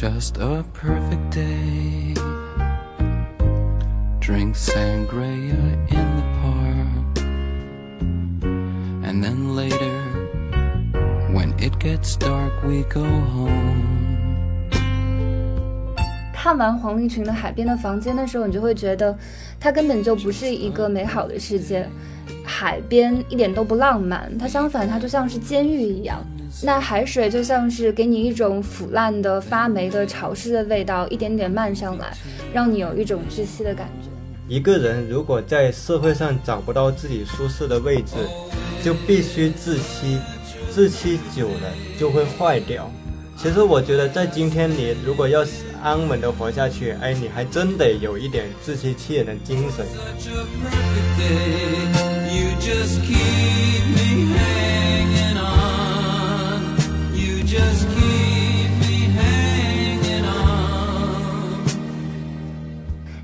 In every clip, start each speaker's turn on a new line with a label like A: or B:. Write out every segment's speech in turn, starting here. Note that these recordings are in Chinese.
A: just a perfect day. Drink sangria in the park. And then later, when it gets dark, we go home.
B: 看完黄立群的《海边的房间》的时候，你就会觉得，它根本就不是一个美好的世界。海边一点都不浪漫，它相反，它就像是监狱一样。那海水就像是给你一种腐烂的、发霉的、潮湿的味道，一点点漫上来，让你有一种窒息的感觉。
C: 一个人如果在社会上找不到自己舒适的位置，就必须窒息，窒息久了就会坏掉。其实我觉得，在今天你如果要安稳的活下去，哎，你还真得有一点自欺欺人的精神。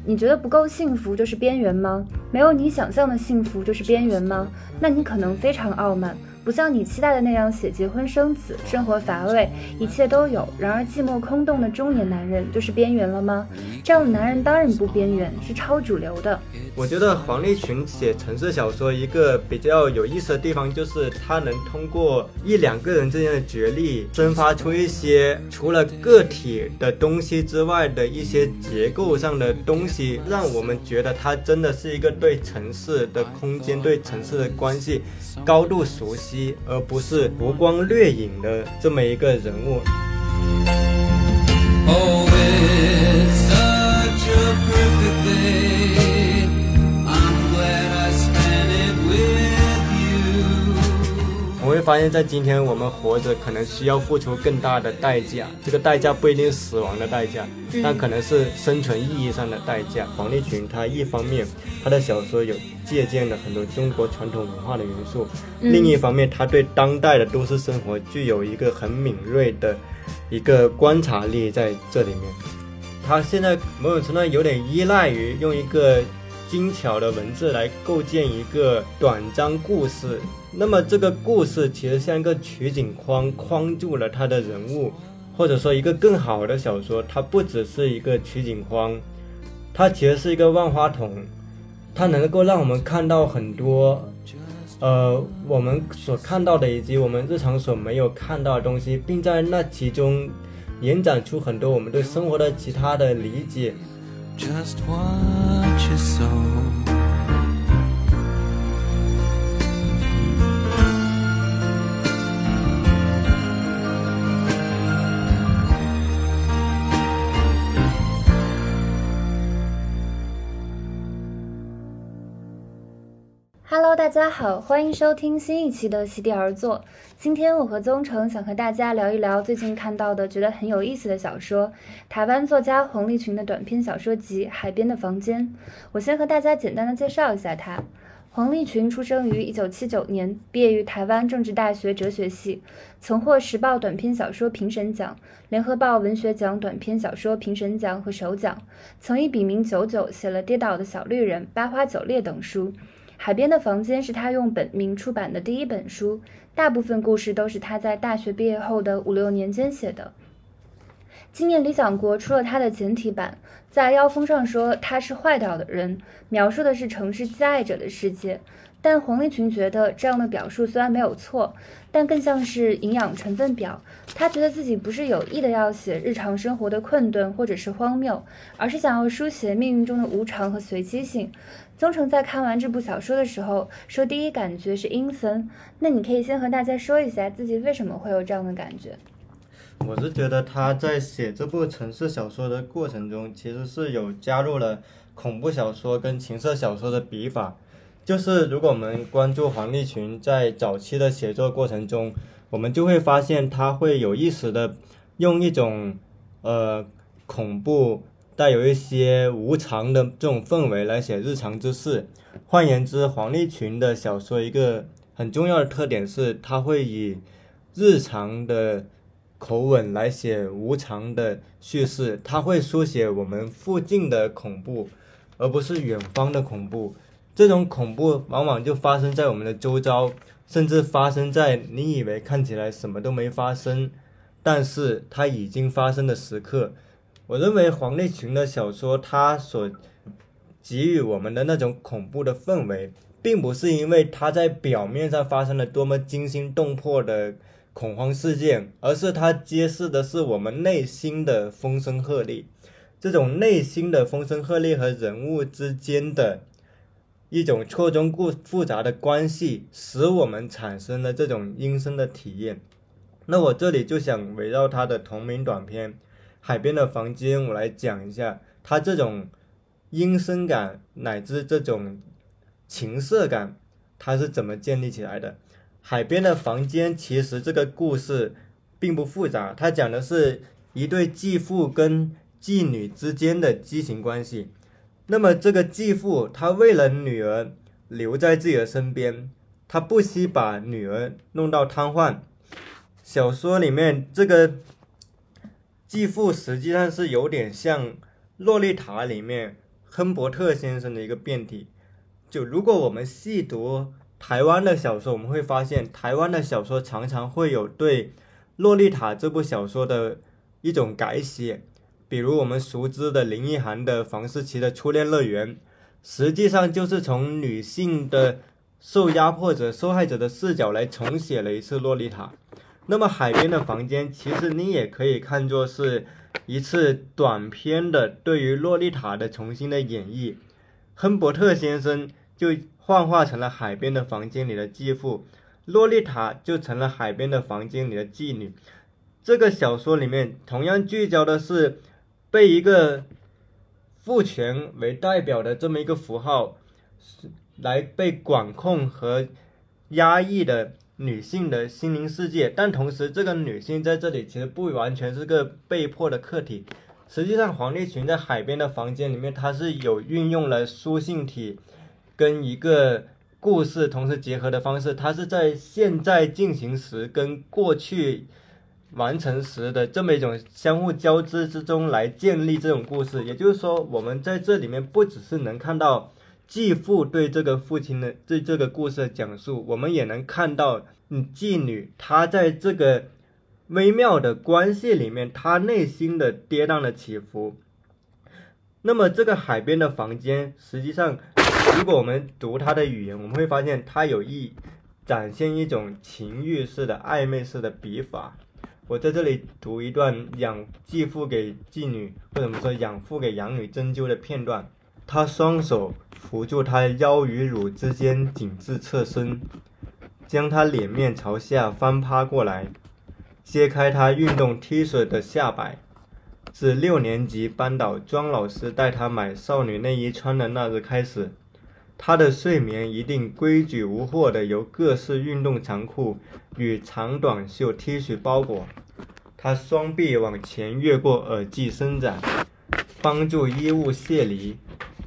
B: 你觉得不够幸福就是边缘吗？没有你想象的幸福就是边缘吗？那你可能非常傲慢。不像你期待的那样写结婚生子，生活乏味，一切都有，然而寂寞空洞的中年男人就是边缘了吗？这样的男人当然不边缘，是超主流的。
C: 我觉得黄立群写城市小说一个比较有意思的地方，就是他能通过一两个人之间的角力，生发出一些除了个体的东西之外的一些结构上的东西，让我们觉得他真的是一个对城市的空间、对城市的关系高度熟悉。而不是浮光掠影的这么一个人物。发现，在今天我们活着，可能需要付出更大的代价。这个代价不一定是死亡的代价，但可能是生存意义上的代价。黄立群他一方面，他的小说有借鉴了很多中国传统文化的元素；另一方面，他对当代的都市生活具有一个很敏锐的一个观察力在这里面。他现在某种程度上有点依赖于用一个。精巧的文字来构建一个短章故事，那么这个故事其实像一个取景框，框住了他的人物，或者说一个更好的小说，它不只是一个取景框，它其实是一个万花筒，它能够让我们看到很多，呃，我们所看到的以及我们日常所没有看到的东西，并在那其中延展出很多我们对生活的其他的理解。just watch your soul.
B: 大家好，欢迎收听新一期的席地而坐。今天我和宗成想和大家聊一聊最近看到的觉得很有意思的小说——台湾作家黄立群的短篇小说集《海边的房间》。我先和大家简单的介绍一下他。黄立群出生于1979年，毕业于台湾政治大学哲学系，曾获时报短篇小说评审奖、联合报文学奖短篇小说评审奖和首奖，曾以笔名九九写了《跌倒的小绿人》《八花九烈》等书。海边的房间是他用本名出版的第一本书，大部分故事都是他在大学毕业后的五六年间写的。今年理想国出了他的简体版，在腰封上说他是坏掉的人，描述的是城市挚爱者的世界。但黄立群觉得这样的表述虽然没有错，但更像是营养成分表。他觉得自己不是有意的要写日常生活的困顿或者是荒谬，而是想要书写命运中的无常和随机性。宗成在看完这部小说的时候说，第一感觉是阴森。那你可以先和大家说一下自己为什么会有这样的感觉。
C: 我是觉得他在写这部城市小说的过程中，其实是有加入了恐怖小说跟情色小说的笔法。就是如果我们关注黄立群在早期的写作过程中，我们就会发现他会有意识的用一种呃恐怖带有一些无常的这种氛围来写日常之事。换言之，黄立群的小说一个很重要的特点是，他会以日常的口吻来写无常的叙事，他会书写我们附近的恐怖，而不是远方的恐怖。这种恐怖往往就发生在我们的周遭，甚至发生在你以为看起来什么都没发生，但是它已经发生的时刻。我认为黄立群的小说，他所给予我们的那种恐怖的氛围，并不是因为他在表面上发生了多么惊心动魄的恐慌事件，而是他揭示的是我们内心的风声鹤唳。这种内心的风声鹤唳和人物之间的一种错综复复杂的关系，使我们产生了这种阴森的体验。那我这里就想围绕他的同名短片《海边的房间》，我来讲一下它这种阴森感乃至这种情色感，它是怎么建立起来的。《海边的房间》其实这个故事并不复杂，它讲的是一对继父跟继女之间的畸形关系。那么这个继父他为了女儿留在自己的身边，他不惜把女儿弄到瘫痪。小说里面这个继父实际上是有点像《洛丽塔》里面亨伯特先生的一个变体。就如果我们细读台湾的小说，我们会发现台湾的小说常常会有对《洛丽塔》这部小说的一种改写，比如我们熟知的林奕涵的《房思琪的初恋乐园》，实际上就是从女性的受压迫者、受害者的视角来重写了一次《洛丽塔》。那么海边的房间，其实你也可以看作是一次短片的对于洛丽塔的重新的演绎。亨伯特先生就幻化成了海边的房间里的继父，洛丽塔就成了海边的房间里的妓女。这个小说里面同样聚焦的是被一个父权为代表的这么一个符号来被管控和压抑的。女性的心灵世界，但同时，这个女性在这里其实不完全是个被迫的客体。实际上，黄立群在海边的房间里面，他是有运用了书信体跟一个故事同时结合的方式。他是在现在进行时跟过去完成时的这么一种相互交织之中来建立这种故事。也就是说，我们在这里面不只是能看到。继父对这个父亲的对这个故事的讲述，我们也能看到，嗯，妓女她在这个微妙的关系里面，她内心的跌宕的起伏。那么，这个海边的房间，实际上，如果我们读他的语言，我们会发现他有意展现一种情欲式的暧昧式的笔法。我在这里读一段养继父给妓女，或者我们说养父给养女针灸的片段。他双手扶住她腰与乳之间，紧致侧身，将她脸面朝下翻趴过来，揭开她运动 T 恤的下摆。自六年级班导庄老师带她买少女内衣穿的那日开始，她的睡眠一定规矩无惑地由各式运动长裤与长短袖 T 恤包裹。她双臂往前越过耳际伸展，帮助衣物卸离。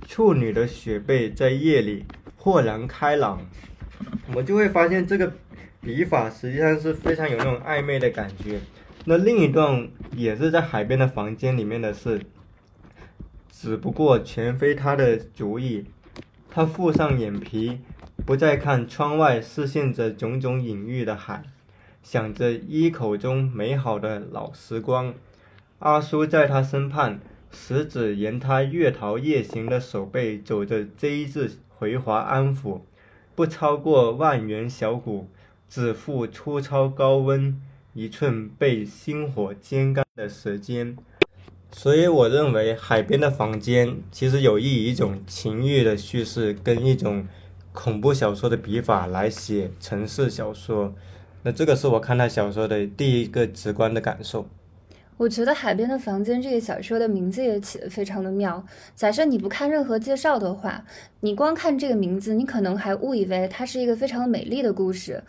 C: 处女的雪背在夜里豁然开朗，我们就会发现这个笔法实际上是非常有那种暧昧的感觉。那另一段也是在海边的房间里面的事，只不过全非他的主意。他覆上眼皮，不再看窗外视线着种种隐喻的海，想着一口中美好的老时光。阿叔在他身畔。食指沿他月桃夜行的手背走着 Z 字回滑安抚，不超过万元小骨，只负粗糙高温，一寸被星火煎干的舌尖。所以我认为海边的房间其实有意以一种情欲的叙事跟一种恐怖小说的笔法来写城市小说。那这个是我看他小说的第一个直观的感受。
B: 我觉得《海边的房间》这个小说的名字也起得非常的妙。假设你不看任何介绍的话，你光看这个名字，你可能还误以为它是一个非常美丽的故事。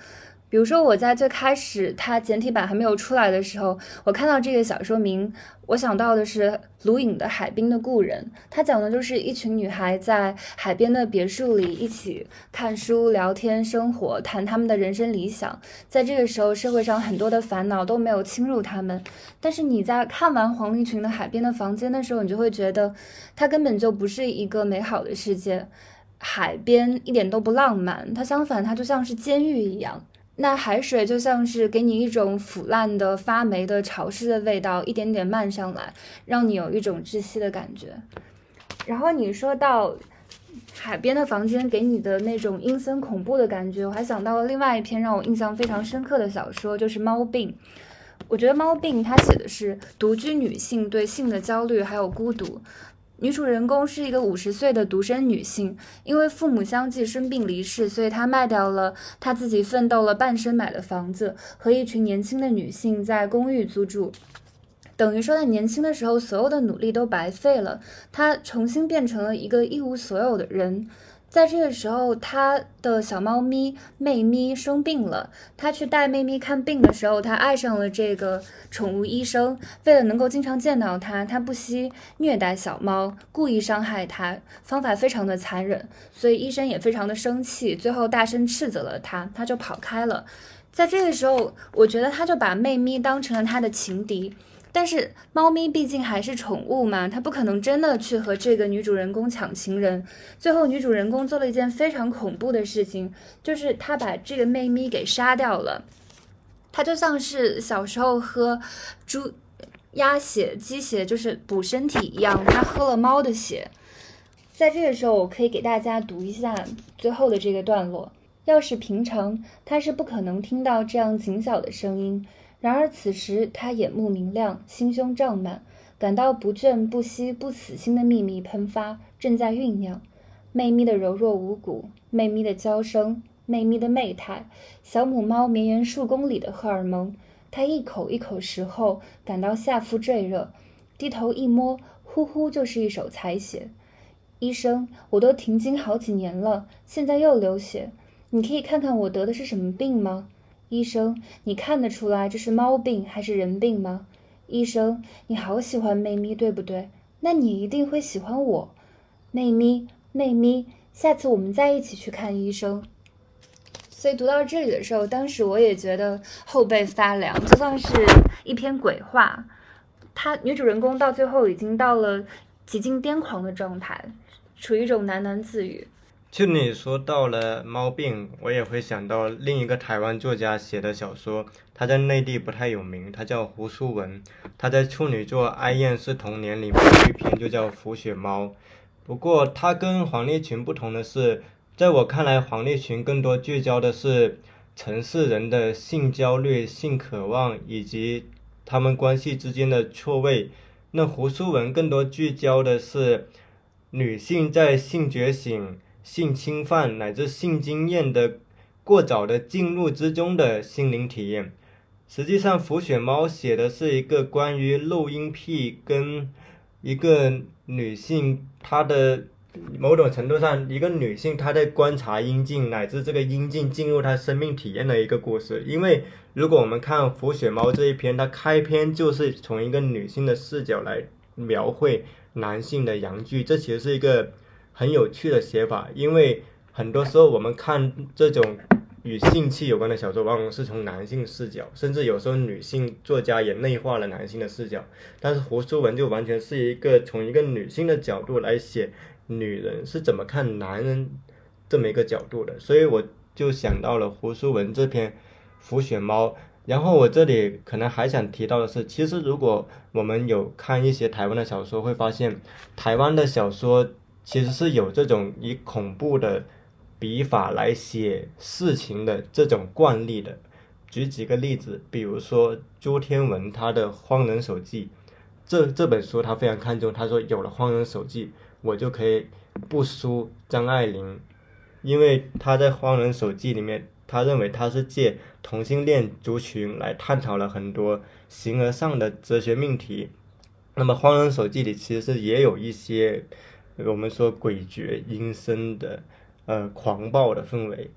B: 比如说，我在最开始它简体版还没有出来的时候，我看到这个小说名，我想到的是卢隐的《海滨的故人》。它讲的就是一群女孩在海边的别墅里一起看书、聊天、生活，谈他们的人生理想。在这个时候，社会上很多的烦恼都没有侵入他们。但是你在看完黄立群的《海边的房间》的时候，你就会觉得，它根本就不是一个美好的世界。海边一点都不浪漫，它相反，它就像是监狱一样。那海水就像是给你一种腐烂的、发霉的、潮湿的味道，一点点漫上来，让你有一种窒息的感觉。然后你说到海边的房间给你的那种阴森恐怖的感觉，我还想到了另外一篇让我印象非常深刻的小说，就是《猫病》。我觉得《猫病》它写的是独居女性对性的焦虑还有孤独。女主人公是一个五十岁的独身女性，因为父母相继生病离世，所以她卖掉了她自己奋斗了半生买的房子，和一群年轻的女性在公寓租住。等于说，在年轻的时候，所有的努力都白费了，她重新变成了一个一无所有的人。在这个时候，他的小猫咪妹咪生病了。他去带妹咪看病的时候，他爱上了这个宠物医生。为了能够经常见到他，他不惜虐待小猫，故意伤害它，方法非常的残忍。所以医生也非常的生气，最后大声斥责了他，他就跑开了。在这个时候，我觉得他就把妹咪当成了他的情敌。但是猫咪毕竟还是宠物嘛，它不可能真的去和这个女主人公抢情人。最后，女主人公做了一件非常恐怖的事情，就是她把这个妹咪给杀掉了。它就像是小时候喝猪、鸭血、鸡血，就是补身体一样。它喝了猫的血。在这个时候，我可以给大家读一下最后的这个段落。要是平常，它是不可能听到这样警小的声音。然而此时，他眼目明亮，心胸胀满，感到不倦不息、不死心的秘密喷发，正在酝酿。妹咪的柔弱无骨，妹咪的娇声，妹咪的媚态，小母猫绵延数公里的荷尔蒙。他一口一口食后，感到下腹坠热，低头一摸，呼呼就是一手采血。医生，我都停经好几年了，现在又流血，你可以看看我得的是什么病吗？医生，你看得出来这是猫病还是人病吗？医生，你好喜欢妹咪，对不对？那你一定会喜欢我，妹咪，妹咪。下次我们再一起去看医生。所以读到这里的时候，当时我也觉得后背发凉，就像是一篇鬼话。她女主人公到最后已经到了几近癫狂的状态，处于一种喃喃自语。
C: 就你说到了猫病，我也会想到另一个台湾作家写的小说，他在内地不太有名，他叫胡书文，他在处女作《哀艳是童年》里面有一篇就叫《浮雪猫》。不过他跟黄立群不同的是，在我看来，黄立群更多聚焦的是城市人的性焦虑、性渴望以及他们关系之间的错位。那胡书文更多聚焦的是女性在性觉醒。性侵犯乃至性经验的过早的进入之中的心灵体验，实际上《浮雪猫》写的是一个关于漏阴癖跟一个女性她的某种程度上一个女性她在观察阴茎乃至这个阴茎进入她生命体验的一个故事。因为如果我们看《浮雪猫》这一篇，它开篇就是从一个女性的视角来描绘男性的阳具，这其实是一个。很有趣的写法，因为很多时候我们看这种与性器有关的小说，往往是从男性视角，甚至有时候女性作家也内化了男性的视角。但是胡书文就完全是一个从一个女性的角度来写女人是怎么看男人这么一个角度的，所以我就想到了胡书文这篇《浮雪猫》。然后我这里可能还想提到的是，其实如果我们有看一些台湾的小说，会发现台湾的小说。其实是有这种以恐怖的笔法来写事情的这种惯例的。举几个例子，比如说朱天文他的《荒人手记》，这这本书他非常看重，他说有了《荒人手记》，我就可以不输张爱玲，因为他在《荒人手记》里面，他认为他是借同性恋族群来探讨了很多形而上的哲学命题。那么《荒人手记》里其实也有一些。我们说诡谲阴森的，呃，狂暴的氛围，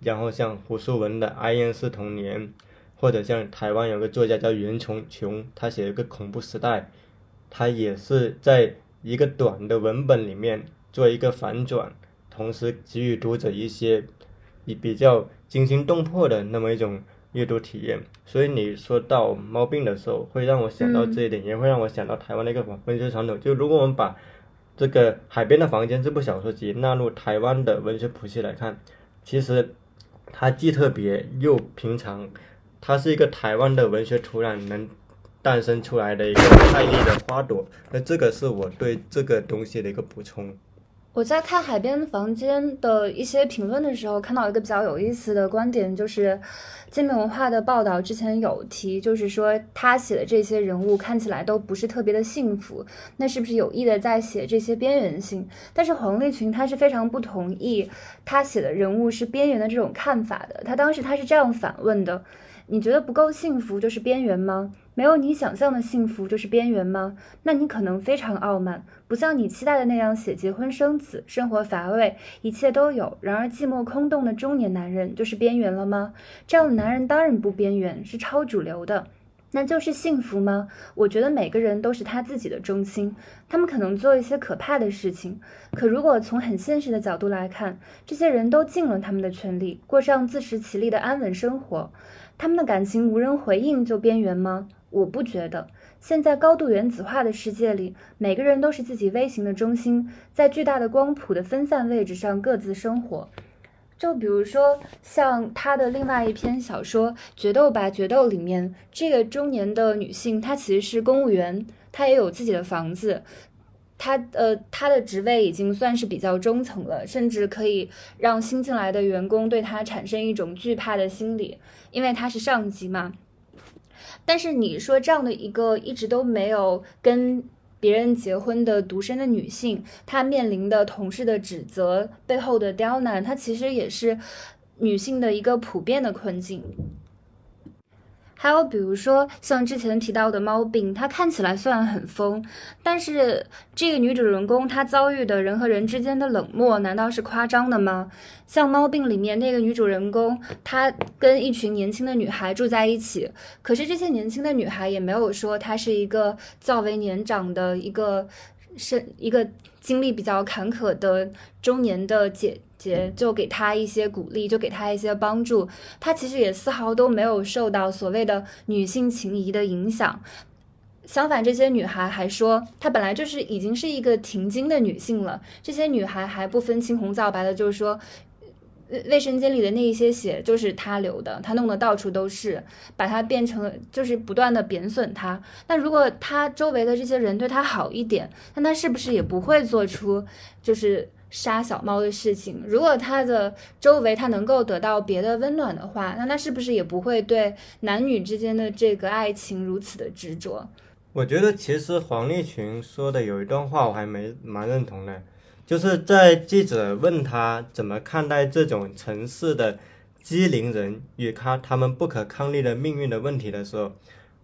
C: 然后像胡淑文的《哀艳是童年》，或者像台湾有个作家叫袁琼琼，他写一个恐怖时代，他也是在一个短的文本里面做一个反转，同时给予读者一些比比较惊心动魄的那么一种阅读体验。所以你说到猫病的时候，会让我想到这一点，也会让我想到台湾的一个文学传统。就如果我们把这个《海边的房间》这部小说集纳入台湾的文学谱系来看，其实它既特别又平常，它是一个台湾的文学土壤能诞生出来的一个泰丽的花朵。那这个是我对这个东西的一个补充。
B: 我在看《海边房间》的一些评论的时候，看到一个比较有意思的观点，就是金明文化的报道之前有提，就是说他写的这些人物看起来都不是特别的幸福，那是不是有意的在写这些边缘性？但是黄立群他是非常不同意他写的人物是边缘的这种看法的。他当时他是这样反问的：“你觉得不够幸福就是边缘吗？”没有你想象的幸福就是边缘吗？那你可能非常傲慢，不像你期待的那样写结婚生子，生活乏味，一切都有，然而寂寞空洞的中年男人就是边缘了吗？这样的男人当然不边缘，是超主流的。那就是幸福吗？我觉得每个人都是他自己的中心，他们可能做一些可怕的事情，可如果从很现实的角度来看，这些人都尽了他们的全力，过上自食其力的安稳生活，他们的感情无人回应就边缘吗？我不觉得，现在高度原子化的世界里，每个人都是自己微型的中心，在巨大的光谱的分散位置上各自生活。就比如说，像他的另外一篇小说《决斗吧决斗》里面，这个中年的女性，她其实是公务员，她也有自己的房子，他呃，他的职位已经算是比较中层了，甚至可以让新进来的员工对他产生一种惧怕的心理，因为他是上级嘛。但是你说这样的一个一直都没有跟别人结婚的独身的女性，她面临的同事的指责背后的刁难，她其实也是女性的一个普遍的困境。还有比如说像之前提到的猫病，它看起来虽然很疯，但是这个女主人公她遭遇的人和人之间的冷漠，难道是夸张的吗？像猫病里面那个女主人公，她跟一群年轻的女孩住在一起，可是这些年轻的女孩也没有说她是一个较为年长的一个是一个经历比较坎坷的中年的姐。节就给他一些鼓励，就给他一些帮助，他其实也丝毫都没有受到所谓的女性情谊的影响。相反，这些女孩还说，她本来就是已经是一个停经的女性了。这些女孩还不分青红皂白的，就是说，卫生间里的那一些血就是她流的，她弄得到处都是，把她变成了，就是不断的贬损她。那如果她周围的这些人对她好一点，那她是不是也不会做出就是？杀小猫的事情，如果他的周围他能够得到别的温暖的话，那他是不是也不会对男女之间的这个爱情如此的执着？
C: 我觉得其实黄立群说的有一段话我还没蛮认同的，就是在记者问他怎么看待这种城市的机灵人与他他们不可抗力的命运的问题的时候，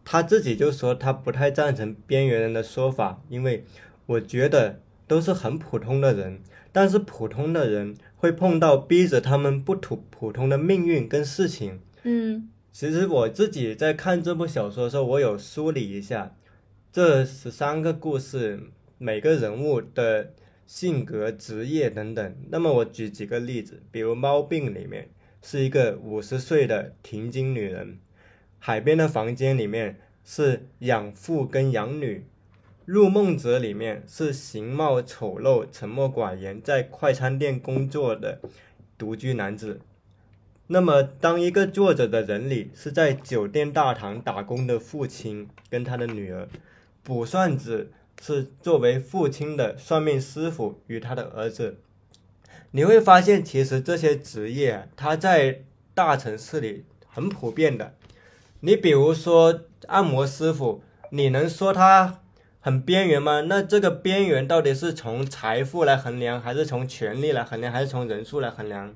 C: 他自己就说他不太赞成边缘人的说法，因为我觉得都是很普通的人。但是普通的人会碰到逼着他们不普普通的命运跟事情。
B: 嗯，
C: 其实我自己在看这部小说的时候，我有梳理一下这十三个故事每个人物的性格、职业等等。那么我举几个例子，比如《猫病》里面是一个五十岁的停经女人，《海边的房间》里面是养父跟养女。入梦者里面是形貌丑陋、沉默寡言，在快餐店工作的独居男子。那么，当一个作者的人里是在酒店大堂打工的父亲跟他的女儿，卜算子是作为父亲的算命师傅与他的儿子。你会发现，其实这些职业他在大城市里很普遍的。你比如说按摩师傅，你能说他？很边缘吗？那这个边缘到底是从财富来衡量，还是从权力来衡量，还是从人数来衡量？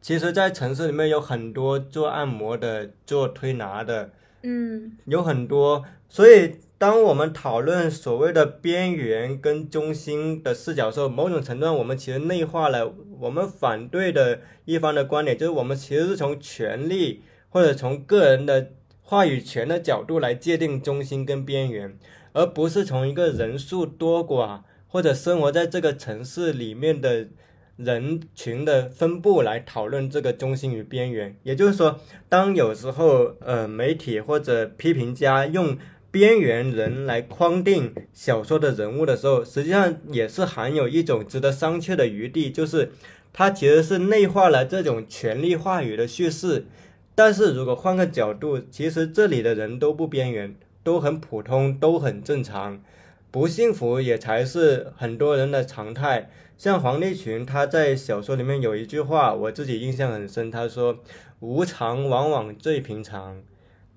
C: 其实，在城市里面有很多做按摩的、做推拿的，
B: 嗯，
C: 有很多。所以，当我们讨论所谓的边缘跟中心的视角时候，某种程度上，我们其实内化了我们反对的一方的观点，就是我们其实是从权力或者从个人的话语权的角度来界定中心跟边缘。而不是从一个人数多寡或者生活在这个城市里面的人群的分布来讨论这个中心与边缘。也就是说，当有时候呃媒体或者批评家用边缘人来框定小说的人物的时候，实际上也是含有一种值得商榷的余地，就是它其实是内化了这种权力话语的叙事。但是如果换个角度，其实这里的人都不边缘，都很普通，都很正常，不幸福也才是很多人的常态。像黄立群，他在小说里面有一句话，我自己印象很深，他说：“无常往往最平常，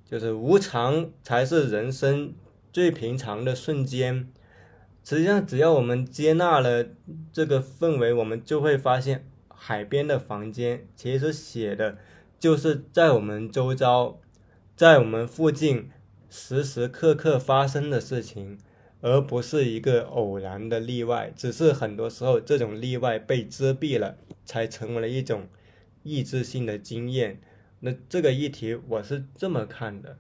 C: 就是无常才是人生最平常的瞬间。”实际上，只要我们接纳了这个氛围，我们就会发现，海边的房间其实写的。就是在我们周遭，在我们附近时时刻刻发生的事情，而不是一个偶然的例外。只是很多时候这种例外被遮蔽了，才成为了一种意志性的经验。那这个议题我是这么看的。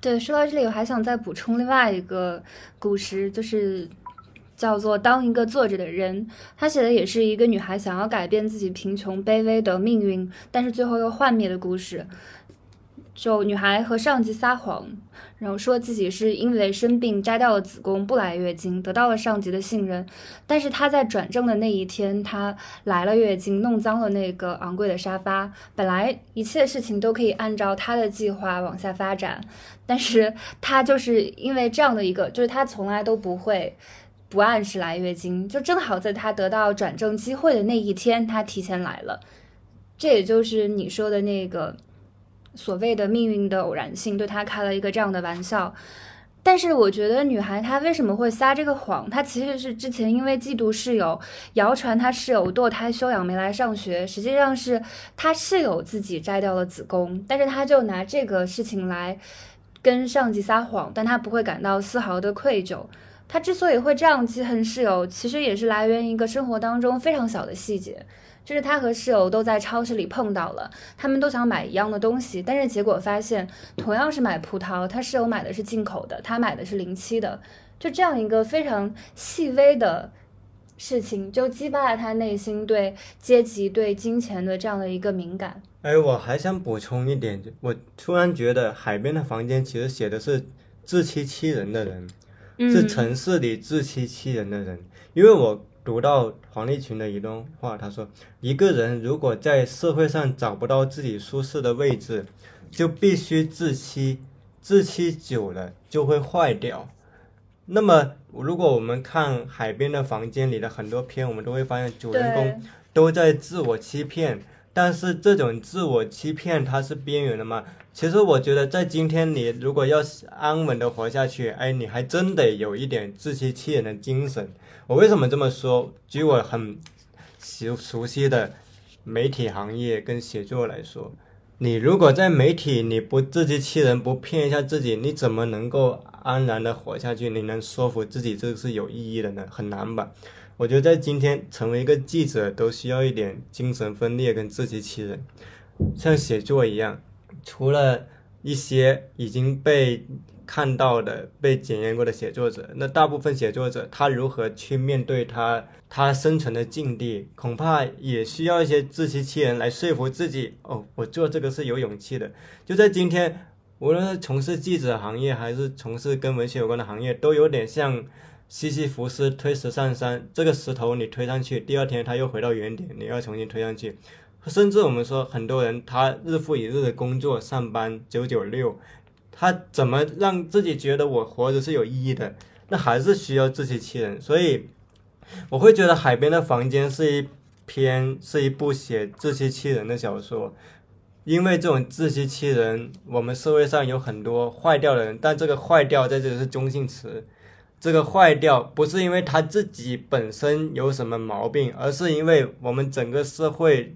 B: 对，说到这里，我还想再补充另外一个故事，就是。叫做当一个坐着的人，他写的也是一个女孩想要改变自己贫穷卑微的命运，但是最后又幻灭的故事。就女孩和上级撒谎，然后说自己是因为生病摘掉了子宫不来月经，得到了上级的信任。但是她在转正的那一天，她来了月经，弄脏了那个昂贵的沙发。本来一切事情都可以按照她的计划往下发展，但是她就是因为这样的一个，就是她从来都不会。不按时来月经，就正好在她得到转正机会的那一天，她提前来了。这也就是你说的那个所谓的命运的偶然性，对他开了一个这样的玩笑。但是我觉得女孩她为什么会撒这个谎？她其实是之前因为嫉妒室友，谣传她室友堕胎休养没来上学，实际上是她室友自己摘掉了子宫，但是她就拿这个事情来跟上级撒谎，但她不会感到丝毫的愧疚。她之所以会这样记恨室友，其实也是来源于一个生活当中非常小的细节，就是他和室友都在超市里碰到了，他们都想买一样的东西，但是结果发现同样是买葡萄，他室友买的是进口的，他买的是零七的，就这样一个非常细微的事情，就激发了他内心对阶级、对金钱的这样的一个敏感。
C: 哎，我还想补充一点，我突然觉得海边的房间其实写的是自欺欺人的人。是城市里自欺欺人的人，因为我读到黄立群的一段话，他说：“一个人如果在社会上找不到自己舒适的位置，就必须自欺，自欺久了就会坏掉。”那么，如果我们看海边的房间里的很多片，我们都会发现主人公都在自我欺骗。但是这种自我欺骗，它是边缘的吗？其实我觉得，在今天你如果要安稳的活下去，哎，你还真得有一点自欺欺人的精神。我为什么这么说？举我很熟熟悉的媒体行业跟写作来说，你如果在媒体你不自欺欺人，不骗一下自己，你怎么能够安然的活下去？你能说服自己这是有意义的呢？很难吧？我觉得在今天成为一个记者都需要一点精神分裂跟自欺欺人，像写作一样，除了一些已经被看到的、被检验过的写作者，那大部分写作者他如何去面对他他生存的境地，恐怕也需要一些自欺欺人来说服自己。哦，我做这个是有勇气的。就在今天，无论是从事记者行业还是从事跟文学有关的行业，都有点像。西西弗斯推石上山，这个石头你推上去，第二天它又回到原点，你要重新推上去。甚至我们说，很多人他日复一日的工作上班九九六，他怎么让自己觉得我活着是有意义的？那还是需要自欺欺人。所以我会觉得《海边的房间》是一篇是一部写自欺欺人的小说，因为这种自欺欺人，我们社会上有很多坏掉的人，但这个坏掉在这里是中性词。这个坏掉不是因为他自己本身有什么毛病，而是因为我们整个社会、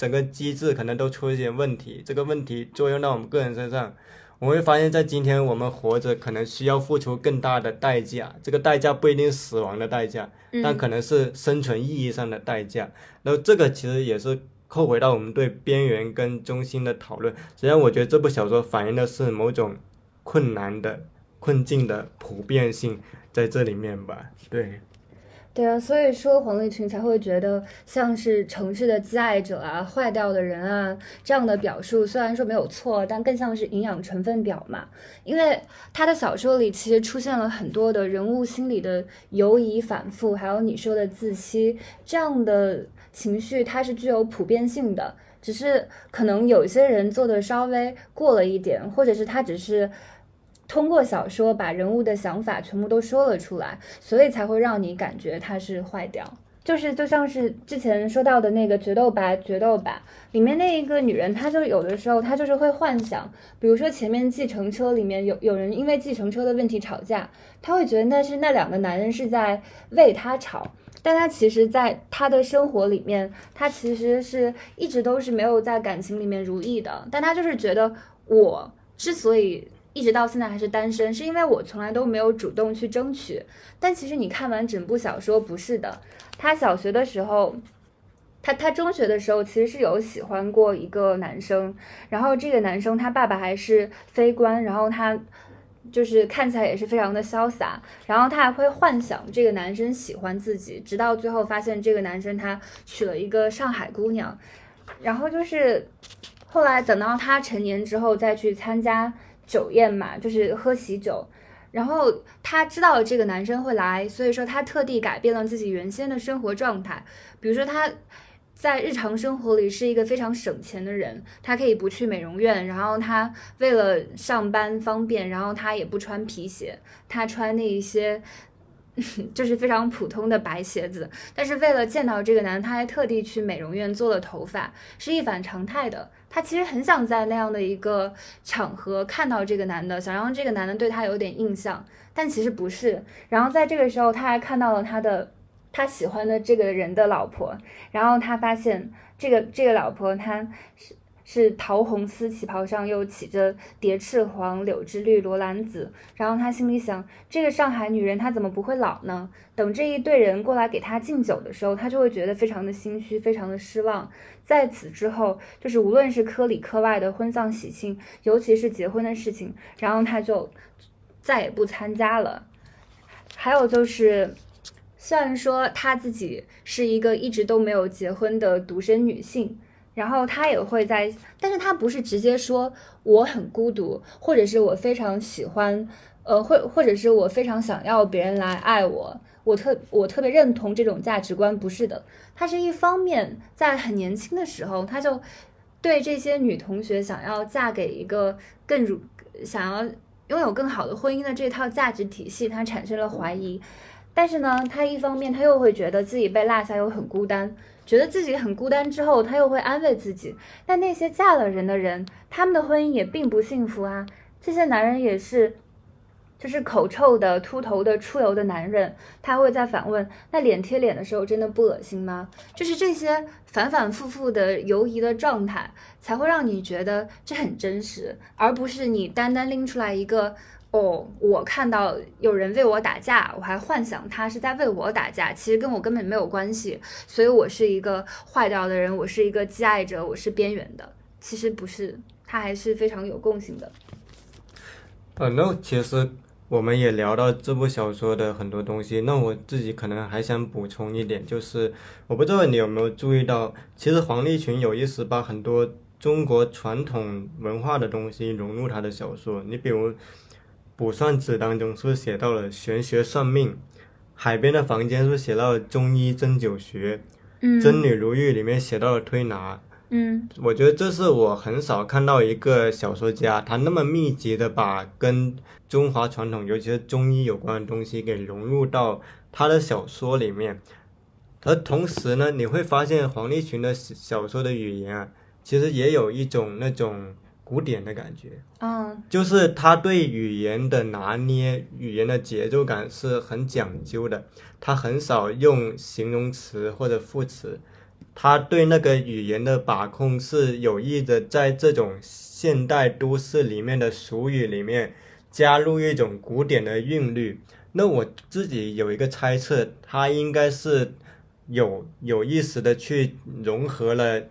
C: 整个机制可能都出了一些问题。这个问题作用到我们个人身上，我会发现，在今天我们活着可能需要付出更大的代价。这个代价不一定死亡的代价，但可能是生存意义上的代价。然后这个其实也是扣回到我们对边缘跟中心的讨论。实际上，我觉得这部小说反映的是某种困难的。困境的普遍性在这里面吧，对。
B: 对啊，所以说黄立群才会觉得像是城市的挚爱者啊、坏掉的人啊这样的表述，虽然说没有错，但更像是营养成分表嘛。因为他的小说里其实出现了很多的人物心理的犹疑、反复，还有你说的自欺这样的情绪，它是具有普遍性的。只是可能有些人做的稍微过了一点，或者是他只是。通过小说把人物的想法全部都说了出来，所以才会让你感觉他是坏掉。就是就像是之前说到的那个决斗吧，决斗吧里面那一个女人，她就有的时候她就是会幻想，比如说前面计程车里面有有人因为计程车的问题吵架，她会觉得那是那两个男人是在为她吵，但她其实在她的生活里面，她其实是一直都是没有在感情里面如意的，但她就是觉得我之所以。一直到现在还是单身，是因为我从来都没有主动去争取。但其实你看完整部小说，不是的。他小学的时候，他他中学的时候，其实是有喜欢过一个男生。然后这个男生他爸爸还是非官，然后他就是看起来也是非常的潇洒。然后他还会幻想这个男生喜欢自己，直到最后发现这个男生他娶了一个上海姑娘。然后就是后来等到他成年之后再去参加。酒宴嘛，就是喝喜酒，然后他知道这个男生会来，所以说他特地改变了自己原先的生活状态。比如说他在日常生活里是一个非常省钱的人，他可以不去美容院，然后他为了上班方便，然后他也不穿皮鞋，他穿那一些 就是非常普通的白鞋子。但是为了见到这个男，他还特地去美容院做了头发，是一反常态的。他其实很想在那样的一个场合看到这个男的，想让这个男的对他有点印象，但其实不是。然后在这个时候，他还看到了他的他喜欢的这个人的老婆，然后他发现这个这个老婆他是。是桃红丝旗袍上又起着蝶翅黄、柳枝绿、罗兰紫，然后他心里想：这个上海女人她怎么不会老呢？等这一队人过来给她敬酒的时候，他就会觉得非常的心虚，非常的失望。在此之后，就是无论是科里科外的婚丧喜庆，尤其是结婚的事情，然后他就再也不参加了。还有就是，虽然说他自己是一个一直都没有结婚的独身女性。然后他也会在，但是他不是直接说我很孤独，或者是我非常喜欢，呃，或或者是我非常想要别人来爱我，我特我特别认同这种价值观，不是的，他是一方面在很年轻的时候，他就对这些女同学想要嫁给一个更如想要拥有更好的婚姻的这套价值体系，他产生了怀疑，但是呢，他一方面他又会觉得自己被落下又很孤单。觉得自己很孤单之后，他又会安慰自己。但那些嫁了人的人，他们的婚姻也并不幸福啊。这些男人也是，就是口臭的、秃头的、出油的男人。他会在反问：那脸贴脸的时候，真的不恶心吗？就是这些反反复复的犹疑的状态，才会让你觉得这很真实，而不是你单单拎出来一个。哦，我看到有人为我打架，我还幻想他是在为我打架，其实跟我根本没有关系，所以我是一个坏掉的人，我是一个既爱者，我是边缘的，其实不是，他还是非常有共性的。
C: 呃，那其实我们也聊到这部小说的很多东西，那我自己可能还想补充一点，就是我不知道你有没有注意到，其实黄立群有意识把很多中国传统文化的东西融入他的小说，你比如。《卜算子》当中是不是写到了玄学算命？《海边的房间》是不是写到了中医针灸学？
B: 嗯，《
C: 真女如玉》里面写到了推拿。
B: 嗯，
C: 我觉得这是我很少看到一个小说家，他那么密集的把跟中华传统，尤其是中医有关的东西给融入到他的小说里面。而同时呢，你会发现黄立群的小说的语言啊，其实也有一种那种。古典的感觉，
B: 嗯，
C: 就是他对语言的拿捏，语言的节奏感是很讲究的。他很少用形容词或者副词，他对那个语言的把控是有意的，在这种现代都市里面的俗语里面加入一种古典的韵律。那我自己有一个猜测，他应该是有有意识的去融合了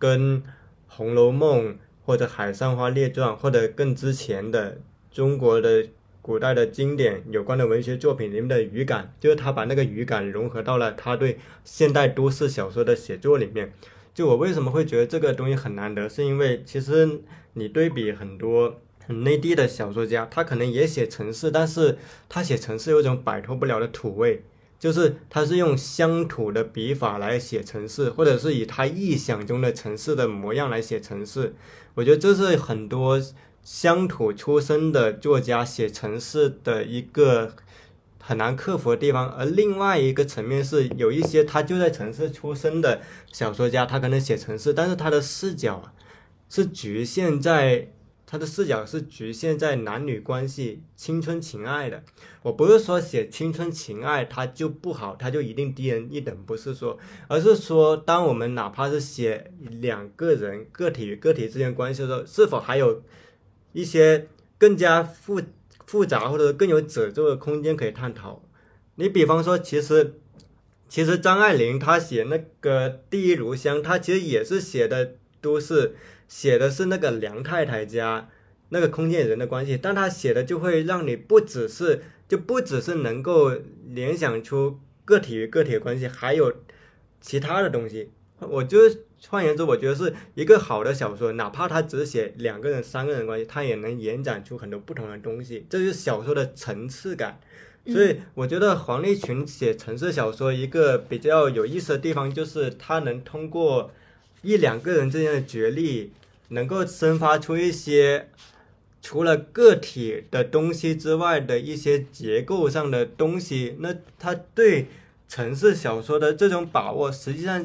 C: 跟《红楼梦》。或者《海上花列传》，或者更之前的中国的古代的经典有关的文学作品里面的语感，就是他把那个语感融合到了他对现代都市小说的写作里面。就我为什么会觉得这个东西很难得，是因为其实你对比很多内地的小说家，他可能也写城市，但是他写城市有种摆脱不了的土味。就是他是用乡土的笔法来写城市，或者是以他臆想中的城市的模样来写城市。我觉得这是很多乡土出身的作家写城市的一个很难克服的地方。而另外一个层面是，有一些他就在城市出身的小说家，他可能写城市，但是他的视角是局限在。他的视角是局限在男女关系、青春情爱的。我不是说写青春情爱他就不好，他就一定低人一等，不是说，而是说，当我们哪怕是写两个人个体与个体之间关系的时候，是否还有一些更加复复杂或者更有褶皱的空间可以探讨？你比方说，其实其实张爱玲她写那个《第一炉香》，她其实也是写的都是。写的是那个梁太太家那个空间人的关系，但他写的就会让你不只是就不只是能够联想出个体与个体的关系，还有其他的东西。我就换言之，我觉得是一个好的小说，哪怕他只写两个人、三个人关系，他也能延展出很多不同的东西。这就是小说的层次感。所以我觉得黄立群写城市小说一个比较有意思的地方，就是他能通过一两个人之间的角力。能够生发出一些除了个体的东西之外的一些结构上的东西，那他对城市小说的这种把握，实际上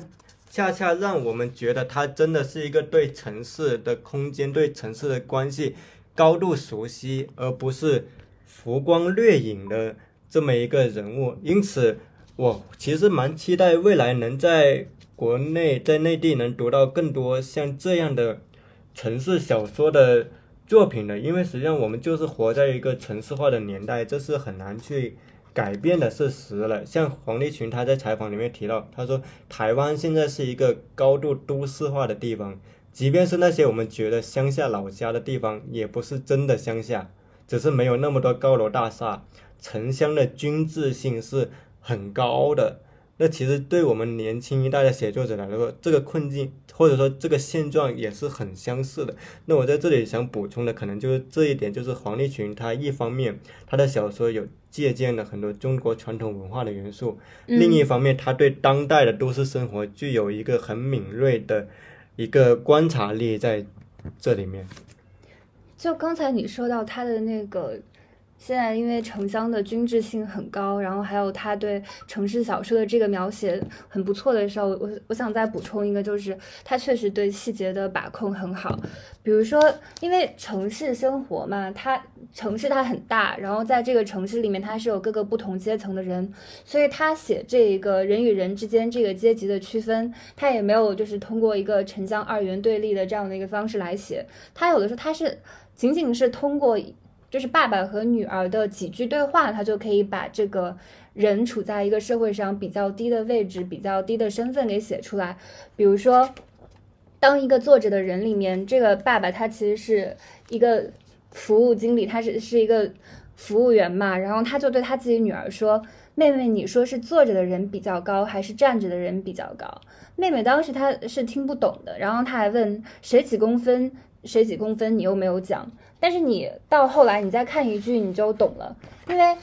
C: 恰恰让我们觉得他真的是一个对城市的空间、对城市的关系高度熟悉，而不是浮光掠影的这么一个人物。因此，我其实蛮期待未来能在国内、在内地能读到更多像这样的。城市小说的作品的，因为实际上我们就是活在一个城市化的年代，这是很难去改变的事实了。像黄立群他在采访里面提到，他说台湾现在是一个高度都市化的地方，即便是那些我们觉得乡下老家的地方，也不是真的乡下，只是没有那么多高楼大厦，城乡的均质性是很高的。那其实对我们年轻一代的写作者来说，这个困境或者说这个现状也是很相似的。那我在这里想补充的，可能就是这一点，就是黄立群他一方面他的小说有借鉴了很多中国传统文化的元素，另一方面他对当代的都市生活具有一个很敏锐的一个观察力在这里面。
B: 就刚才你说到他的那个。现在因为城乡的均质性很高，然后还有他对城市小说的这个描写很不错的时候，我我想再补充一个，就是他确实对细节的把控很好。比如说，因为城市生活嘛，它城市它很大，然后在这个城市里面，它是有各个不同阶层的人，所以他写这一个人与人之间这个阶级的区分，他也没有就是通过一个城乡二元对立的这样的一个方式来写，他有的时候他是仅仅是通过。就是爸爸和女儿的几句对话，他就可以把这个人处在一个社会上比较低的位置、比较低的身份给写出来。比如说，当一个坐着的人里面，这个爸爸他其实是一个服务经理，他是是一个服务员嘛，然后他就对他自己女儿说：“妹妹，你说是坐着的人比较高，还是站着的人比较高？”妹妹当时她是听不懂的，然后他还问：“谁几公分？谁几公分？你又没有讲。”但是你到后来，你再看一句，你就懂了，因为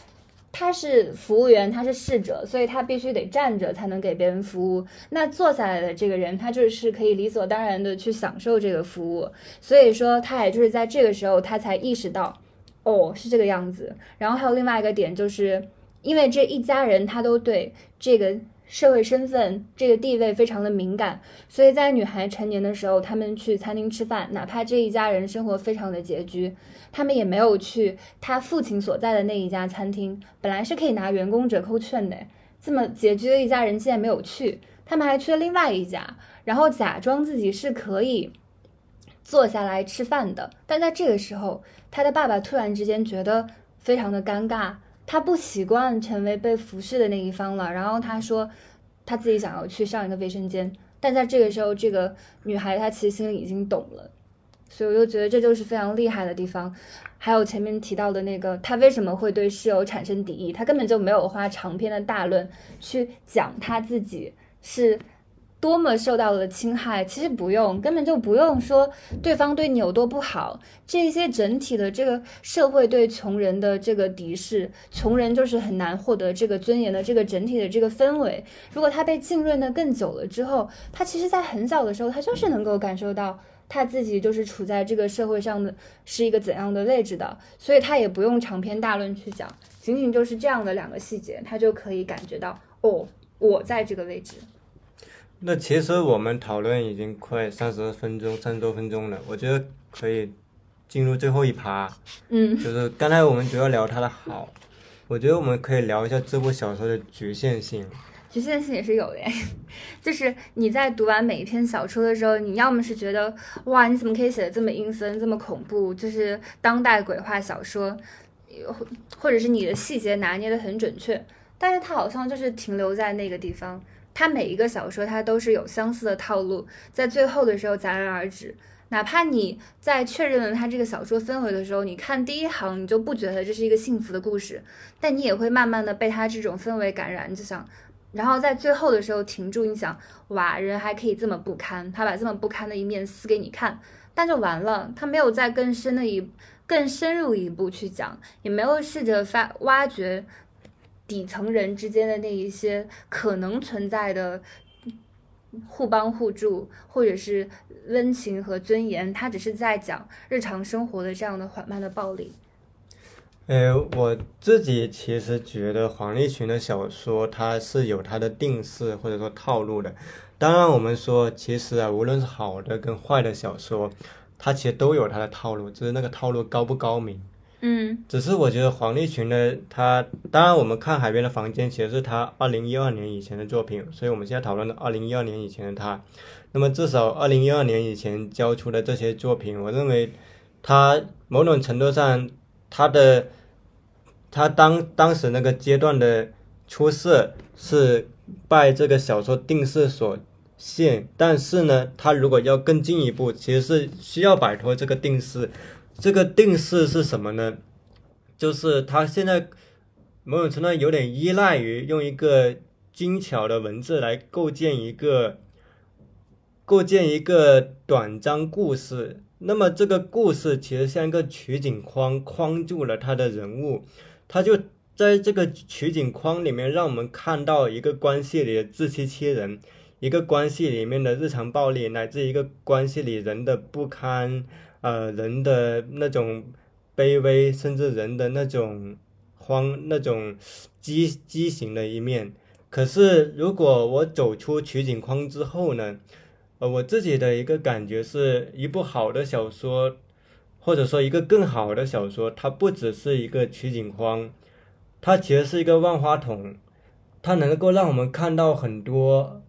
B: 他是服务员，他是侍者，所以他必须得站着才能给别人服务。那坐下来的这个人，他就是可以理所当然的去享受这个服务。所以说，他也就是在这个时候，他才意识到，哦，是这个样子。然后还有另外一个点，就是因为这一家人他都对这个。社会身份这个地位非常的敏感，所以在女孩成年的时候，他们去餐厅吃饭，哪怕这一家人生活非常的拮据，他们也没有去他父亲所在的那一家餐厅。本来是可以拿员工折扣券的，这么拮据的一家人竟然没有去，他们还去了另外一家，然后假装自己是可以坐下来吃饭的。但在这个时候，他的爸爸突然之间觉得非常的尴尬。他不习惯成为被服侍的那一方了，然后他说，他自己想要去上一个卫生间，但在这个时候，这个女孩她其实心里已经懂了，所以我就觉得这就是非常厉害的地方。还有前面提到的那个，他为什么会对室友产生敌意？他根本就没有花长篇的大论去讲他自己是。多么受到了侵害，其实不用，根本就不用说对方对你有多不好。这些整体的这个社会对穷人的这个敌视，穷人就是很难获得这个尊严的这个整体的这个氛围。如果他被浸润的更久了之后，他其实在很小的时候，他就是能够感受到他自己就是处在这个社会上的是一个怎样的位置的，所以他也不用长篇大论去讲，仅仅就是这样的两个细节，他就可以感觉到哦，我在这个位置。
C: 那其实我们讨论已经快三十分钟，三十多分钟了，我觉得可以进入最后一趴。
B: 嗯，
C: 就是刚才我们主要聊它的好，我觉得我们可以聊一下这部小说的局限性。
B: 局限性也是有的，就是你在读完每一篇小说的时候，你要么是觉得哇，你怎么可以写的这么阴森、这么恐怖，就是当代鬼话小说，或者是你的细节拿捏的很准确，但是它好像就是停留在那个地方。它每一个小说，它都是有相似的套路，在最后的时候戛然而止。哪怕你在确认了它这个小说氛围的时候，你看第一行，你就不觉得这是一个幸福的故事，但你也会慢慢的被它这种氛围感染，就想，然后在最后的时候停住，你想，哇，人还可以这么不堪，他把这么不堪的一面撕给你看，但就完了，他没有再更深的一、更深入一步去讲，也没有试着发挖掘。底层人之间的那一些可能存在的互帮互助，或者是温情和尊严，他只是在讲日常生活的这样的缓慢的暴力。
C: 呃，我自己其实觉得黄立群的小说，它是有它的定式或者说套路的。当然，我们说其实啊，无论是好的跟坏的小说，它其实都有它的套路，只是那个套路高不高明。
B: 嗯，
C: 只是我觉得黄立群呢他，当然我们看《海边的房间》其实是他二零一二年以前的作品，所以我们现在讨论的二零一二年以前的他。那么至少二零一二年以前交出的这些作品，我认为他某种程度上他的他当当时那个阶段的出色是拜这个小说定势所限，但是呢，他如果要更进一步，其实是需要摆脱这个定势。这个定式是什么呢？就是他现在某种程度有点依赖于用一个精巧的文字来构建一个构建一个短章故事。那么这个故事其实像一个取景框，框住了他的人物，他就在这个取景框里面，让我们看到一个关系里的自欺欺人，一个关系里面的日常暴力，乃至一个关系里人的不堪。呃，人的那种卑微，甚至人的那种荒、那种畸畸形的一面。可是，如果我走出取景框之后呢？呃，我自己的一个感觉是一部好的小说，或者说一个更好的小说，它不只是一个取景框，它其实是一个万花筒，它能够让我们看到很多。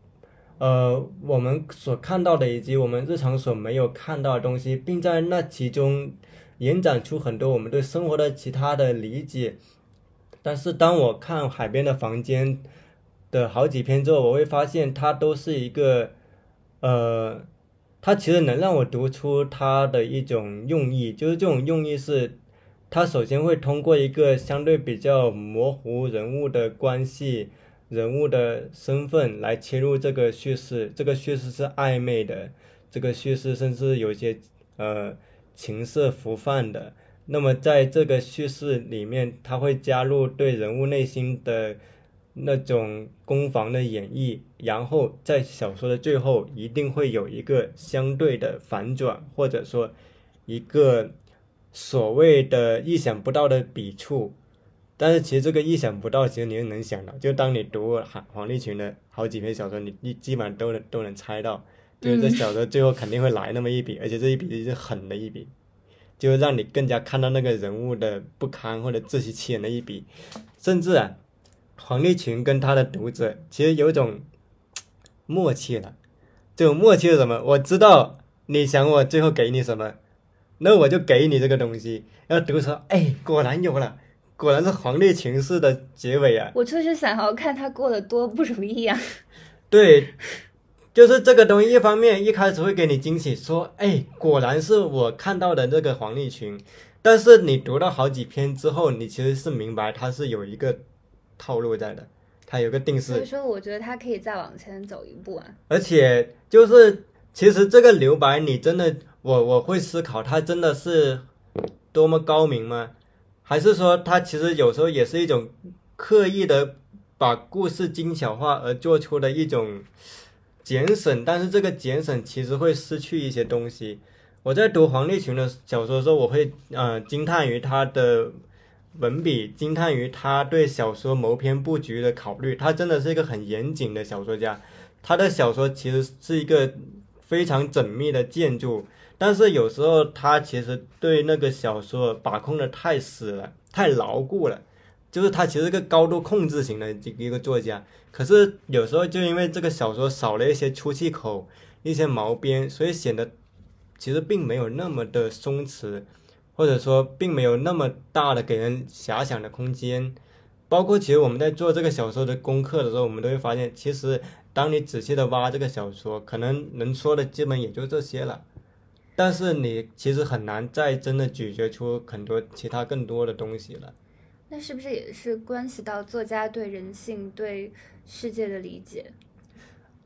C: 呃，我们所看到的以及我们日常所没有看到的东西，并在那其中延展出很多我们对生活的其他的理解。但是，当我看《海边的房间》的好几篇之后，我会发现它都是一个，呃，它其实能让我读出它的一种用意，就是这种用意是，它首先会通过一个相对比较模糊人物的关系。人物的身份来切入这个叙事，这个叙事是暧昧的，这个叙事甚至有些呃情色浮泛的。那么在这个叙事里面，他会加入对人物内心的那种攻防的演绎，然后在小说的最后一定会有一个相对的反转，或者说一个所谓的意想不到的笔触。但是其实这个意想不到，其实你是能想到。就当你读黄黄立群的好几篇小说，你你基本上都能都能猜到，就是这小说最后肯定会来那么一笔，而且这一笔是狠的一笔，就让你更加看到那个人物的不堪或者自欺欺人的一笔。甚至啊，黄立群跟他的读者其实有种默契了。这种默契是什么？我知道你想我最后给你什么，那我就给你这个东西。然后读者哎，果然有了。果然是黄立群式的结尾啊！
B: 我就是想要看他过得多不如意啊。
C: 对，就是这个东西，一方面一开始会给你惊喜，说，哎，果然是我看到的这个黄立群，但是你读到好几篇之后，你其实是明白它是有一个套路在的，它有个定式。
B: 所以说，我觉得他可以再往前走一步啊。
C: 而且就是，其实这个留白，你真的，我我会思考，它真的是多么高明吗？还是说，他其实有时候也是一种刻意的把故事精巧化而做出的一种减省？但是这个减省其实会失去一些东西。我在读黄立群的小说的时候，我会呃惊叹于他的文笔，惊叹于他对小说谋篇布局的考虑。他真的是一个很严谨的小说家。他的小说其实是一个非常缜密的建筑，但是有时候他其实对那个小说把控的太死了，太牢固了。就是他其实个高度控制型的一个作家，可是有时候就因为这个小说少了一些出气口、一些毛边，所以显得其实并没有那么的松弛，或者说并没有那么大的给人遐想的空间。包括其实我们在做这个小说的功课的时候，我们都会发现，其实当你仔细的挖这个小说，可能能说的基本也就这些了。但是你其实很难再真的咀嚼出很多其他更多的东西了。
B: 那是不是也是关系到作家对人性、对世界的理解？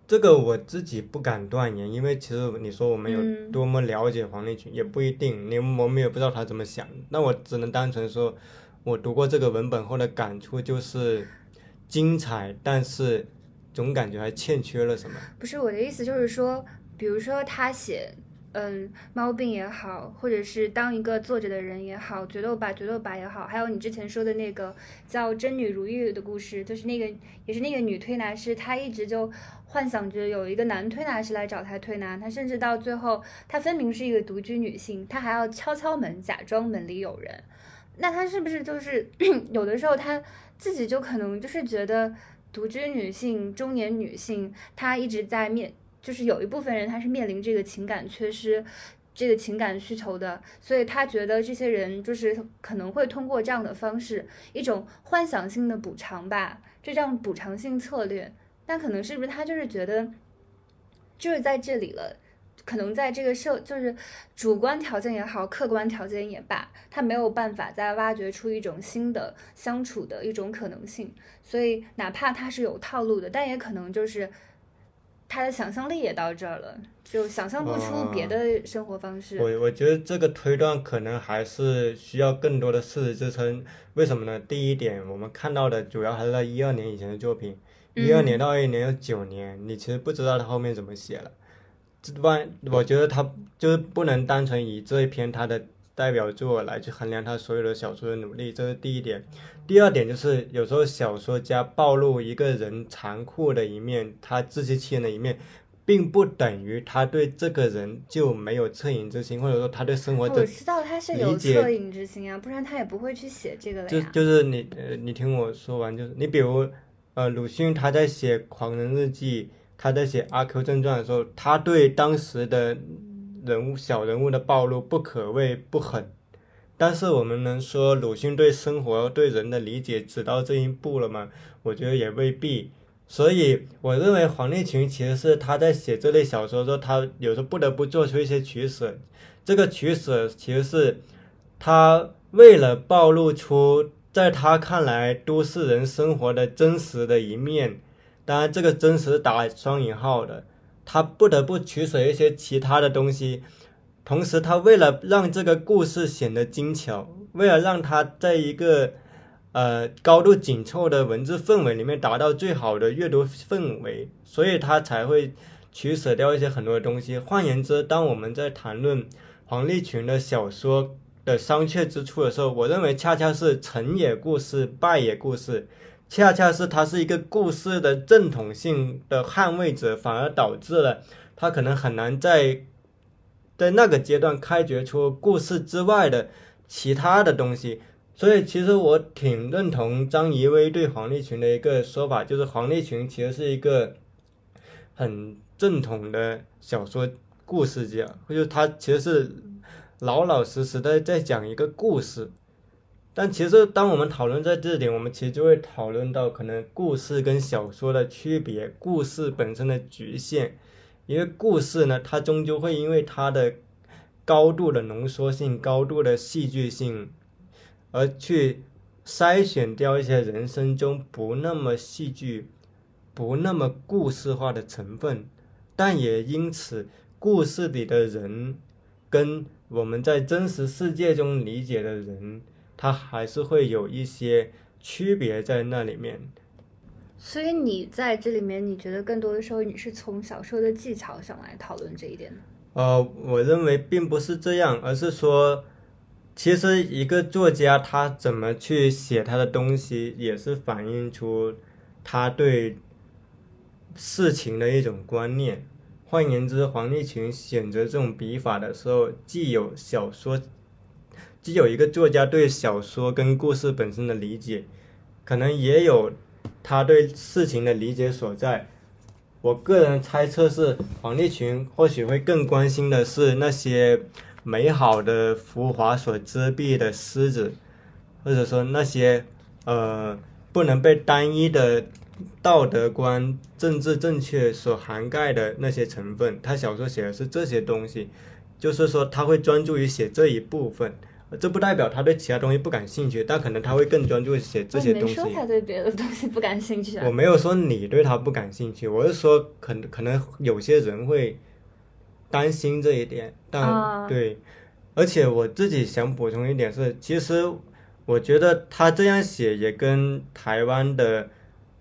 C: 这个我自己不敢断言，因为其实你说我们有
B: 嗯
C: 多么了解黄立群，也不一定，你我们也不知道他怎么想。那我只能单纯说，我读过这个文本后的感触就是精彩，但是总感觉还欠缺了什么。
B: 不是我的意思，就是说，比如说他写，嗯，猫病也好，或者是当一个作者的人也好，决斗吧，决斗吧也好，还有你之前说的那个叫《真女如玉》的故事，就是那个也是那个女推拿师，她一直就幻想着有一个男推拿师来找她推拿，她甚至到最后，她分明是一个独居女性，她还要敲敲门，假装门里有人。那她是不是就是 有的时候她自己就可能就是觉得独居女性、中年女性，她一直在面，就是有一部分人他是面临这个情感缺失。这个情感需求的，所以他觉得这些人就是可能会通过这样的方式，一种幻想性的补偿吧，就这样补偿性策略。但可能是不是他就是觉得，就是在这里了，可能在这个社就是主观条件也好，客观条件也罢，他没有办法再挖掘出一种新的相处的一种可能性。所以哪怕他是有套路的，但也可能就是他的想象力也到这儿了，就想象不出别的生活方式。
C: 我我觉得这个推断可能还是需要更多的事实支撑。为什么呢？第一点，我们看到的主要还是在一二年以前的作品，一二年到二一年有九年，你其实不知道他后面怎么写了。这万，我觉得他就是不能单纯以这一篇他的代表作来去衡量他所有的小说的努力，这是第一点。第二点就是有时候小说家暴露一个人残酷的一面，他自欺欺人的一面。并不等于他对这个人就没有恻隐之心，或者说他对生活
B: 我
C: 的
B: 知道他是有恻隐之心啊，不然他也不会去写这个。
C: 就就是你呃，你听我说完，就是你比如呃，鲁迅他在写《狂人日记》，他在写《阿 Q 正传》的时候，他对当时的人物小人物的暴露不可谓不狠，但是我们能说鲁迅对生活对人的理解只到这一步了吗？我觉得也未必。所以我认为黄立群其实是他在写这类小说的时候，他有时候不得不做出一些取舍。这个取舍其实是他为了暴露出在他看来都市人生活的真实的一面，当然这个真实打双引号的，他不得不取舍一些其他的东西。同时，他为了让这个故事显得精巧，为了让他在一个呃高度紧凑的文字氛围里面达到最好的阅读氛围，所以他才会取舍掉一些很多东西。换言之，当我们在谈论黄立群的小说的商榷之处的时候，我认为恰恰是成也故事，败也故事，恰恰是它是一个故事的正统性的捍卫者，反而导致了他可能很难在在那个阶段开掘出故事之外的其他的东西。所以，其实我挺认同张怡薇对黄立群的一个说法，就是黄立群其实是一个很正统的小说故事家，就是他其实是老老实实的在讲一个故事。但其实当我们讨论在这点，我们其实就会讨论到可能故事跟小说的区别，故事本身的局限。因为故事呢，它终究会因为它的高度的浓缩性、高度的戏剧性，而去筛选掉一些人生中不那么戏剧、不那么故事化的成分。但也因此，故事里的人跟我们在真实世界中理解的人，他还是会有一些区别在那里面。
B: 所以你在这里面，你觉得更多的时候你是从小说的技巧上来讨论这一点的？
C: 呃，我认为并不是这样，而是说，其实一个作家他怎么去写他的东西，也是反映出他对事情的一种观念。换言之，黄立群选择这种笔法的时候，既有小说，既有一个作家对小说跟故事本身的理解，可能也有。他对事情的理解所在，我个人猜测是黄立群或许会更关心的是那些美好的浮华所遮蔽的狮子，或者说那些呃不能被单一的道德观、政治正确所涵盖的那些成分。他小说写的是这些东西，就是说他会专注于写这一部分。这不代表他对其他东西不感兴趣，但可能他会更专注写这些东西。
B: 没说他对别的东西不感兴趣。
C: 我没有说你对他不感兴趣，我是说可可能有些人会担心这一点，但对，而且我自己想补充一点是，其实我觉得他这样写也跟台湾的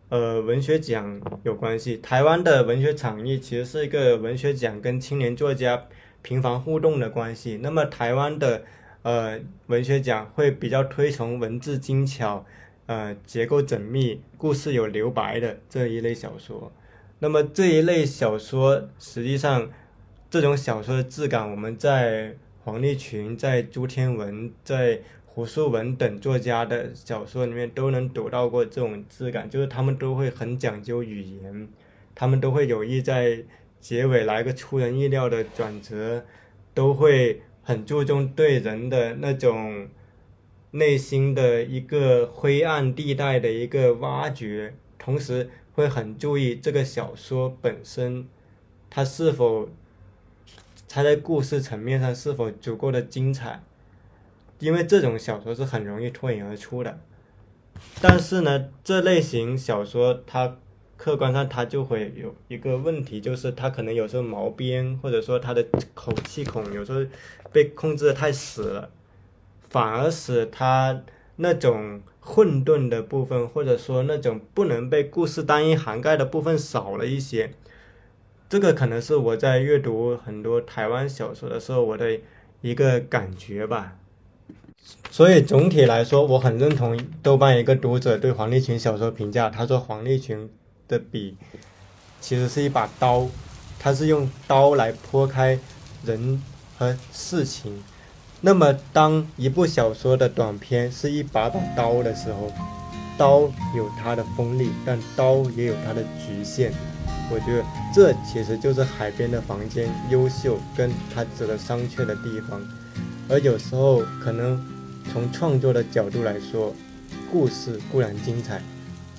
C: 呃文学奖有关系。台湾的文学产业其实是一个文学奖跟青年作家频繁互动的关系。那么台湾的。呃，文学奖会比较推崇文字精巧，呃，结构缜密，故事有留白的这一类小说。那么这一类小说，实际上这种小说的质感，我们在黄立群、在朱天文、在胡素文等作家的小说里面都能读到过这种质感，就是他们都会很讲究语言，他们都会有意在结尾来个出人意料的转折，都会。很注重对人的那种内心的一个灰暗地带的一个挖掘，同时会很注意这个小说本身，它是否它在故事层面上是否足够的精彩，因为这种小说是很容易脱颖而出的。但是呢，这类型小说它。客观上，它就会有一个问题，就是它可能有时候毛边，或者说它的口气孔有时候被控制的太死了，反而使它那种混沌的部分，或者说那种不能被故事单一涵盖的部分少了一些。这个可能是我在阅读很多台湾小说的时候我的一个感觉吧。所以总体来说，我很认同豆瓣一个读者对黄立群小说评价，他说黄立群。的笔其实是一把刀，它是用刀来剖开人和事情。那么，当一部小说的短篇是一把把刀的时候，刀有它的锋利，但刀也有它的局限。我觉得这其实就是《海边的房间》优秀跟它值得商榷的地方。而有时候，可能从创作的角度来说，故事固然精彩。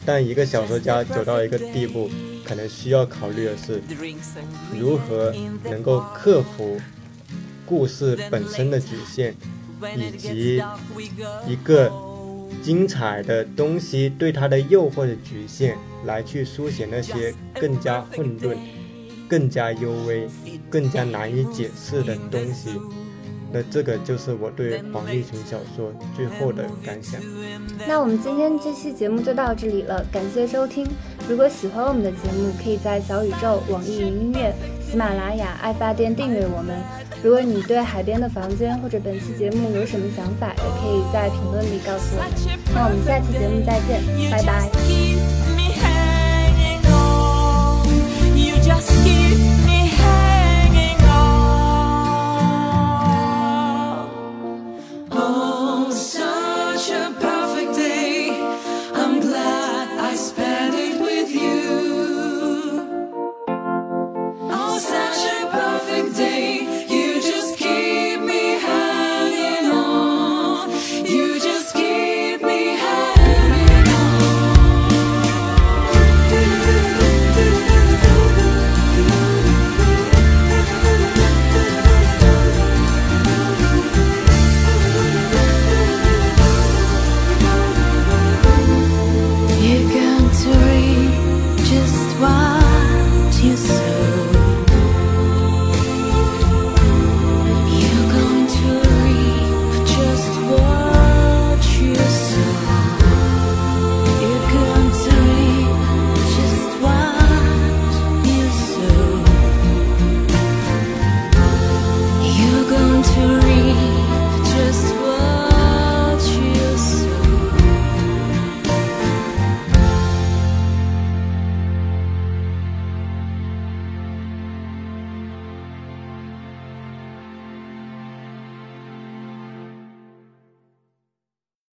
C: 但一个小说家走到一个地步，可能需要考虑的是，如何能够克服故事本身的局限，以及一个精彩的东西对他的诱惑的局限，来去书写那些更加混沌、更加幽微、更加难以解释的东西。那这个就是我对黄立群小说最后的感想。
B: 那我们今天这期节目就到这里了，感谢收听。如果喜欢我们的节目，可以在小宇宙、网易云音乐、喜马拉雅、爱发电订阅我们。如果你对海边的房间或者本期节目有什么想法，也可以在评论里告诉我们。那我们下期节目再见，拜拜。You just